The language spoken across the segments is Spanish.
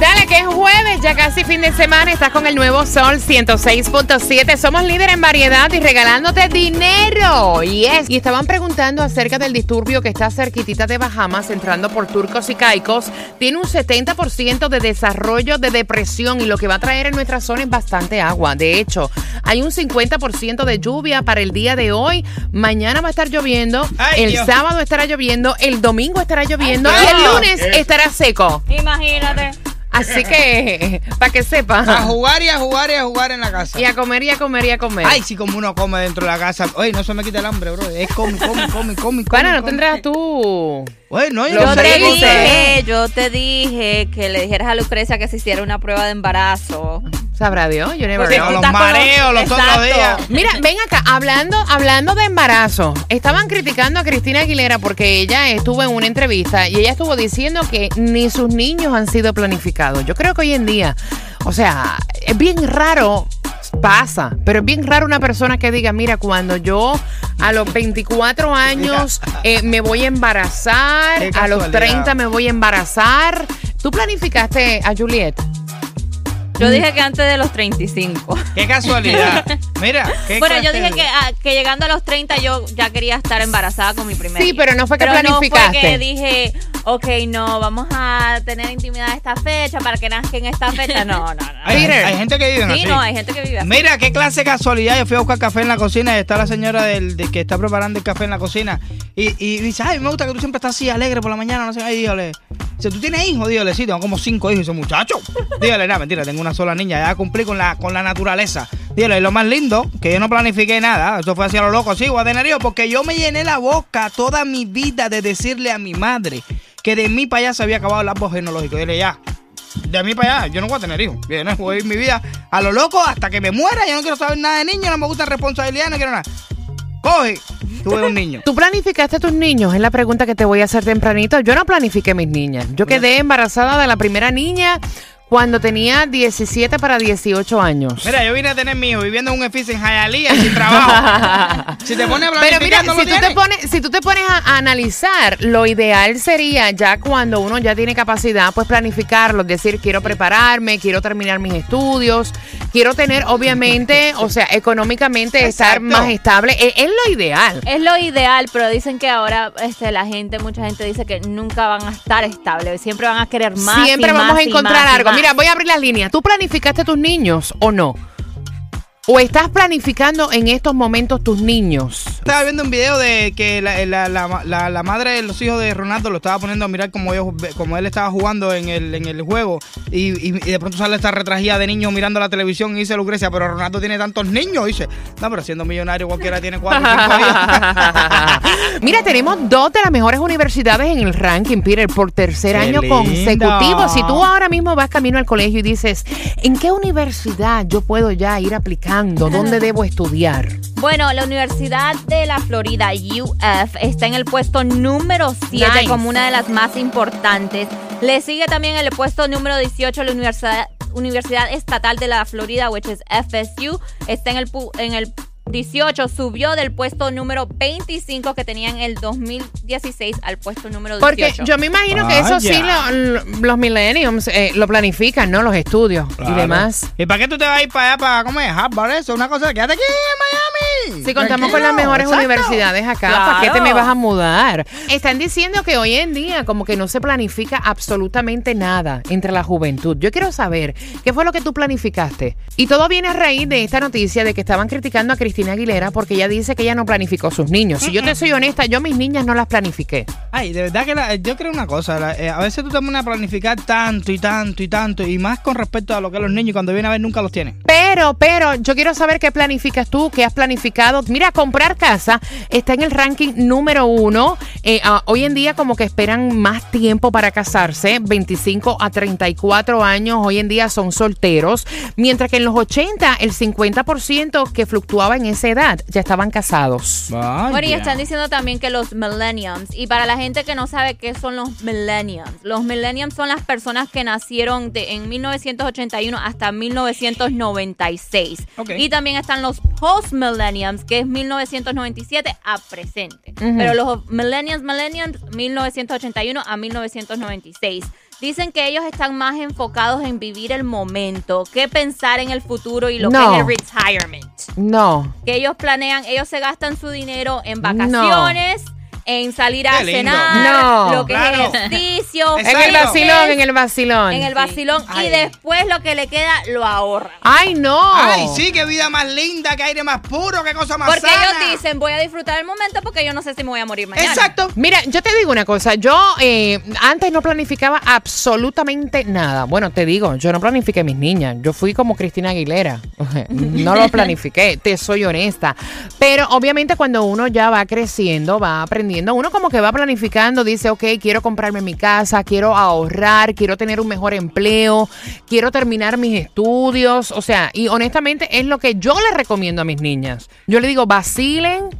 Dale, que es jueves, ya casi fin de semana. Estás con el nuevo Sol 106.7. Somos líder en variedad y regalándote dinero. Yes. Y estaban preguntando acerca del disturbio que está cerquitita de Bahamas, entrando por Turcos y Caicos. Tiene un 70% de desarrollo de depresión y lo que va a traer en nuestra zona es bastante agua. De hecho, hay un 50% de lluvia para el día de hoy. Mañana va a estar lloviendo. Ay, el Dios. sábado estará lloviendo. El domingo estará lloviendo. Ay, y el lunes ¿Qué? estará seco. Imagínate. Así que, para que A sepa. jugar y a jugar y a jugar en la casa. Y a comer y a comer y a comer. Ay, si como uno come dentro de la casa. Oye, no se me quita el hambre, bro. Es come, come, come, come, come. Bueno, no come. tendrás tú. Oye, no, yo no Yo sé. te dije, yo te dije que le dijeras a Lucrecia que se hiciera una prueba de embarazo. Sabrá Dios, yo never Porque know. los mareos los otros días. Mira, ven acá, hablando, hablando de embarazo, estaban criticando a Cristina Aguilera porque ella estuvo en una entrevista y ella estuvo diciendo que ni sus niños han sido planificados. Yo creo que hoy en día, o sea, es bien raro, pasa, pero es bien raro una persona que diga, mira, cuando yo a los 24 años eh, me voy a embarazar, a los casualidad. 30 me voy a embarazar. ¿Tú planificaste a Juliet? Yo dije que antes de los 35. Qué casualidad. Mira, qué Bueno, yo dije de- que, ah, que llegando a los 30 yo ya quería estar embarazada con mi primer Sí, hijo. pero no fue que Pero planificaste. No fue que dije, ok, no, vamos a tener intimidad esta fecha para que nazca en esta fecha. No, no, no. Hay, gente que vive Sí, así. no, hay gente que vive así. Mira, qué clase de casualidad. Yo fui a buscar café en la cocina y está la señora del, de que está preparando el café en la cocina. Y, y dice, ay, me gusta que tú siempre estás así alegre por la mañana. No sé, ay, dígale. Dice, ¿tú tienes hijos? Dígale, sí, tengo como cinco hijos. Y dice, muchacho. Dígale, nada, mentira, tengo una sola niña. Ya cumplí con la, con la naturaleza. Y lo más lindo, que yo no planifiqué nada. Eso fue así a lo loco, sí, guatenerío, porque yo me llené la boca toda mi vida de decirle a mi madre que de mí para allá se había acabado el árbol genealógico. Dile, ya, de mí para allá, yo no voy a tener hijos. Yo no voy a vivir mi vida a lo loco hasta que me muera. Yo no quiero saber nada de niños, no me gusta responsabilidad, no quiero nada. Coge, tuve un niño. ¿Tú planificaste a tus niños? Es la pregunta que te voy a hacer tempranito. Yo no planifiqué mis niñas. Yo quedé embarazada de la primera niña cuando tenía 17 para 18 años. Mira, yo vine a tener mi hijo viviendo en un edificio en Hialeah sin trabajo. si te pones a Pero mira, no si tú, te pones, si tú te pones a, a analizar, lo ideal sería ya cuando uno ya tiene capacidad, pues planificarlo, decir, quiero prepararme, quiero terminar mis estudios, quiero tener, obviamente, o sea, económicamente estar más estable. Es, es lo ideal. Es lo ideal, pero dicen que ahora este, la gente, mucha gente dice que nunca van a estar estables, siempre van a querer más. Siempre y vamos más a encontrar algo. Mira, voy a abrir las líneas. ¿Tú planificaste tus niños o no? ¿O estás planificando en estos momentos tus niños? Estaba viendo un video de que la, la- la- la- la madre de los hijos de Ronaldo lo estaba poniendo a mirar como, ellos, como él estaba jugando en el, en el juego y, y- y de pronto sale esta retragida de niños mirando la televisión y dice Lucrecia, pero Ronaldo tiene tantos niños. dice, no, pero siendo millonario cualquiera tiene cuatro. Mira, tenemos dos de las mejores universidades en el ranking, Peter, por tercer Qué año lindo. consecutivo. Si tú ahora mismo vas camino al colegio y dices, ¿en qué universidad yo puedo ya ir aplicando? ¿Dónde debo estudiar? Bueno, la Universidad de la Florida, UF, está en el puesto número 7 Nice. como una de las más importantes. Le sigue también el puesto número 18 la Universidad, Universidad Estatal de la Florida, which is FSU. Está en el, pu- en el 18, subió del puesto número 25 que tenía en el 2016 al puesto número 18. Porque yo me imagino que eso sí Vaya. lo- lo- los millenniums eh, lo planifican, ¿no? Los estudios y demás. ¿Y para qué tú te vas a ir para allá para comer? Harvard, eso, una cosa, quédate aquí en Miami. Si contamos con las mejores exacto. universidades acá, ¿para qué te Claro. me vas a mudar? Están diciendo que hoy en día como que no se planifica absolutamente nada entre la juventud. Yo quiero saber qué fue lo que tú planificaste. Y todo viene a raíz de esta noticia de que estaban criticando a Cristina Cristina Aguilera porque ella dice que ella no planificó sus niños. Si yo te soy honesta, yo mis niñas no las planifiqué. Ay, de verdad que la- yo creo una cosa, la- eh, a veces tú te pones a planificar tanto y tanto y tanto, y más con respecto a lo que los niños cuando vienen a ver nunca los tienen. Pero, pero, yo quiero saber qué planificas tú, qué has planificado. Mira, comprar casa está en el ranking número uno. Eh, ah, hoy en día como que esperan más tiempo para casarse, 25 a 34 años, hoy en día son solteros, mientras que en los 80 el 50% que fluctuaba en esa edad ya estaban casados. Bueno, y están diciendo también que los millenniums, y para la gente que no sabe qué son los millenniums, los millenniums son las personas que nacieron de, en 1981 hasta 1996. Ok. Y también están los que es 1997 a presente. Pero los millenniums, millenniums, 1981 a 1996. Dicen que ellos están más enfocados en vivir el momento que pensar en el futuro y lo No. que es el retirement No. que ellos planean, ellos se gastan su dinero en vacaciones, en salir a cenar, No. lo que Claro. es ejercicio, En el vacilón, en el vacilón. en el vacilón y después lo que le queda lo ahorran. Ay, no. Ay, sí, qué vida más linda, qué aire más puro, qué cosa más Porque sana. ellos dicen, voy a disfrutar el momento porque yo no sé si me voy a morir mañana. Exacto. Mira, yo te digo una cosa, yo eh, antes no planificaba absolutamente nada. Bueno, te digo, yo no planifiqué mis niñas, yo fui como Cristina Aguilera, no lo planifiqué, te soy honesta. Pero obviamente cuando uno ya va creciendo, va aprendiendo, uno como que va planificando, dice, ok, quiero comprarme mi casa, quiero ahorrar, quiero tener un mejor empleo, quiero terminar mis estudios, o sea, y honestamente es lo que yo le recomiendo a mis niñas. Yo le digo, vacilen.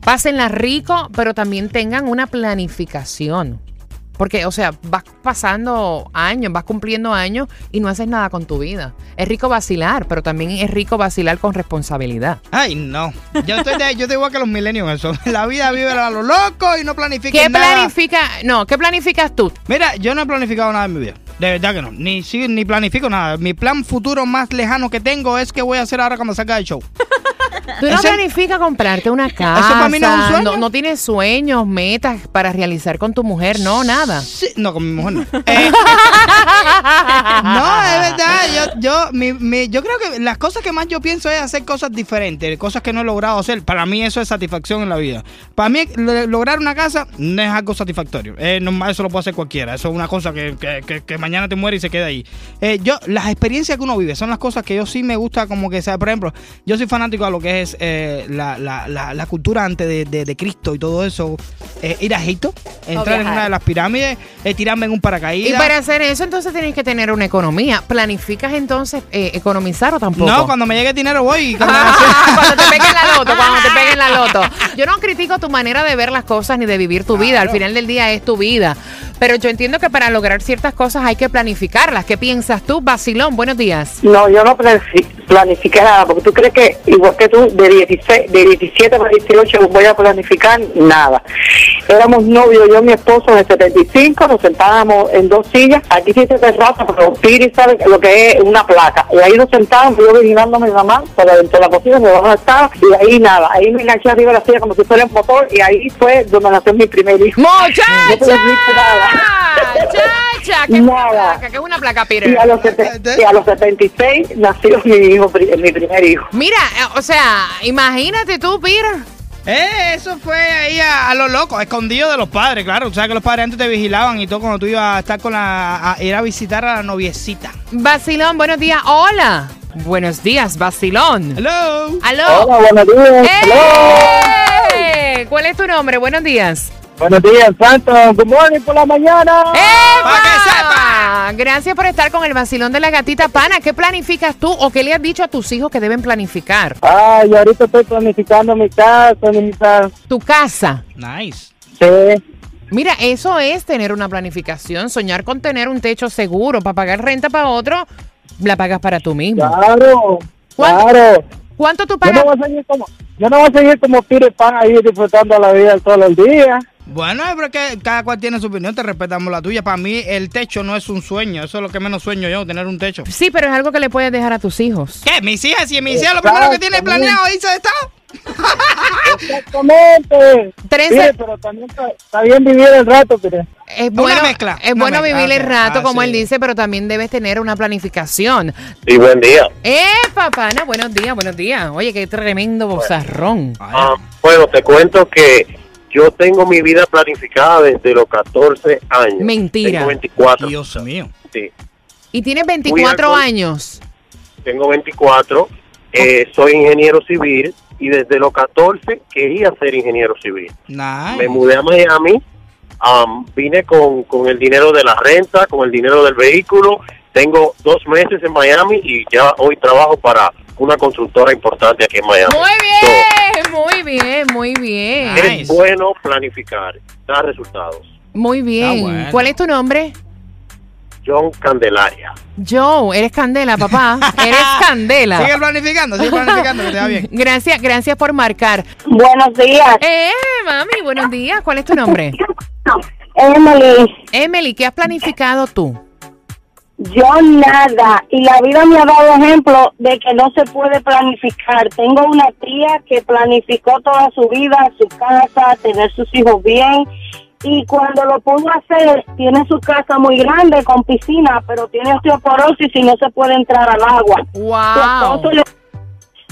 Pásenla rico, pero también tengan una planificación. Porque, o sea, vas pasando años, vas cumpliendo años y no haces nada con tu vida. Es rico vacilar, pero también es rico vacilar con responsabilidad. Ay, no. Yo estoy, de, yo estoy igual que los millennials en eso. La vida vive a lo loco y no planifica ¿Qué nada. planifica? No, ¿qué planificas tú? Mira, yo no he planificado nada en mi vida. De verdad que no. Ni, sí, ni planifico nada. Mi plan futuro más lejano que tengo es que voy a hacer ahora cuando salga del show. Tú no planificas comprarte una casa. para mí no es un sueño. No, no tienes sueños, metas para realizar con tu mujer, no, nada. Sí, no, con mi mujer no. Eh, no, es verdad. Yo, yo, mi, mi- yo creo que las cosas que más yo pienso es hacer cosas diferentes, cosas que no he logrado hacer. Para mí eso es satisfacción en la vida. Para mí lo- lograr una casa no es algo satisfactorio. Eh, no, eso lo puede hacer cualquiera. Eso es una cosa que, que- que- que mañana te muere y se queda ahí. Eh, yo, las experiencias que uno vive son las cosas que yo sí me gusta como que sea. Por ejemplo, yo soy fanático de lo que es eh, la, la- la- la cultura antes de, de- de Cristo y todo eso. Eh, ir a Egipto, entrar en una de las pirámides, eh, tirarme en un paracaídas. Y para hacer eso, entonces tienes que tener una economía. ¿Planificas entonces eh, economizar o tampoco? No, cuando me llegue el dinero voy. cuando- Ah, cuando te peguen la loto, cuando te peguen la loto. Yo no critico tu manera de ver las cosas ni de vivir tu vida. Al final del día es tu vida. Pero yo entiendo que para lograr ciertas cosas hay que planificarlas. ¿Qué piensas tú, Basilón? Buenos días. No, yo no planifi- planifiqué nada, porque tú crees que, igual que tú, de, 16, de 17 a 18 voy a planificar nada. Éramos novios, yo y mi esposo en el 75, nos sentábamos en dos sillas, aquí sí se terraza, pero Piri sabe lo que es una placa. Y ahí nos sentábamos, yo vigilando a mi mamá, por dentro de la cocina, mi mamá estaba, y ahí nada, ahí me enganché arriba de la silla como si fuera un motor, y ahí fue donde nació mi primer hijo. No ¡Chacha! ¿Qué es una placa? ¿Qué es una placa, Y a, los y a los 76 nació mi hijo, mi primer hijo. Mira, eh, o sea, imagínate tú, Peter. Eh, eso fue ahí a, a lo loco, escondido de los padres, claro. O sea que los padres antes te vigilaban y todo cuando tú ibas a estar con la. a ir a visitar a la noviecita. Basilón, buenos días. Hola. Buenos días, Basilón. Hello. Aló. Hola, buenos días. ¡Eh! ¿Cuál es tu nombre? Buenos días. Buenos días, Santo. Good morning por la mañana. ¡Epa! ¡Pa' que sepa! Gracias por estar con el vacilón de la gatita pana. ¿Qué planificas tú o qué le has dicho a tus hijos que deben planificar? Ay, ahorita estoy planificando mi casa, mi casa. Tu casa. Nice. Sí. Mira, eso es tener una planificación, soñar con tener un techo seguro para pagar renta para otro, la pagas para tú mismo. Claro. ¿Cuánto? Claro. ¿Cuánto tú Yo pagas? no voy a seguir como, yo no voy a seguir como Peter Pan ahí disfrutando la vida todos los días. Bueno, es porque cada cual tiene su opinión, te respetamos la tuya. Para mí, el techo no es un sueño, eso es lo que menos sueño yo, tener un techo. Sí, pero es algo que le puedes dejar a tus hijos. ¿Qué? Mis hijas, si mis hijas lo primero que tiene planeado irse de estado. Exactamente. Trece- Peter, pero también está, está bien vivir el rato, Peter. es Una bueno, mezcla, es una bueno mezcla, vivir el rato, Ah, como sí. él dice, pero también debes tener una planificación. Sí, buen día. ¡Eh, papana! Buenos días, buenos días. Oye, qué tremendo bozarrón. Ah, bueno, te cuento que yo tengo mi vida planificada desde los 14 años. Mentira. Tengo 24. Dios mío. Sí, Y tienes 24 alcohol- años. tengo 24. Eh, soy ingeniero civil y desde los 14 quería ser ingeniero civil. Nice. Me mudé a Miami. am, vine con, con el dinero de la renta, con el dinero del vehículo. Tengo dos meses en Miami y ya hoy trabajo para una constructora importante aquí en Miami. Muy bien, muy bien, muy bien. Nice. es bueno planificar, dar resultados. Muy bien. Bueno. ¿Cuál es tu nombre? John Candelaria. Joe, eres Candela, papá. Eres Candela. Sigue planificando, sigue planificando, que te va bien. Gracias, gracias por marcar. Buenos días, Eh, mami, buenos días. ¿Cuál es tu nombre? Emily. Emily, ¿qué has planificado tú? Yo nada, y la vida me ha dado ejemplo de que no se puede planificar. Tengo una tía que planificó toda su vida, su casa, tener sus hijos bien, y cuando lo pudo hacer, tiene su casa muy grande con piscina, pero tiene osteoporosis y no se puede entrar al agua. Su esposo Wow. le,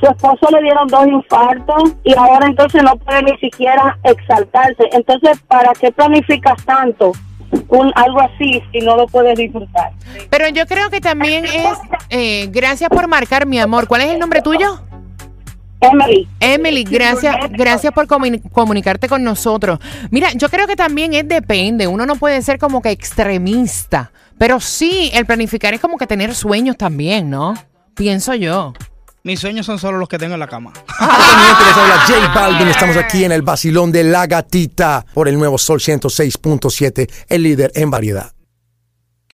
su esposo le dieron dos infartos y ahora entonces no puede ni siquiera exaltarse. Entonces, ¿para qué planificas tanto un algo así si no lo puedes disfrutar? Pero yo creo que también es, eh, gracias por marcar, mi amor. ¿Cuál es el nombre tuyo? Emily, Emily, gracias, gracias por comuni- comunicarte con nosotros. Mira, yo creo que también es depende. Uno no puede ser como que extremista, pero sí, el planificar es como que tener sueños también, ¿no? Pienso yo. Mis sueños son solo los que tengo en la cama. Les habla J Balvin. Estamos aquí en el vacilón de la gatita por el nuevo Sol 106.7, el líder en variedad.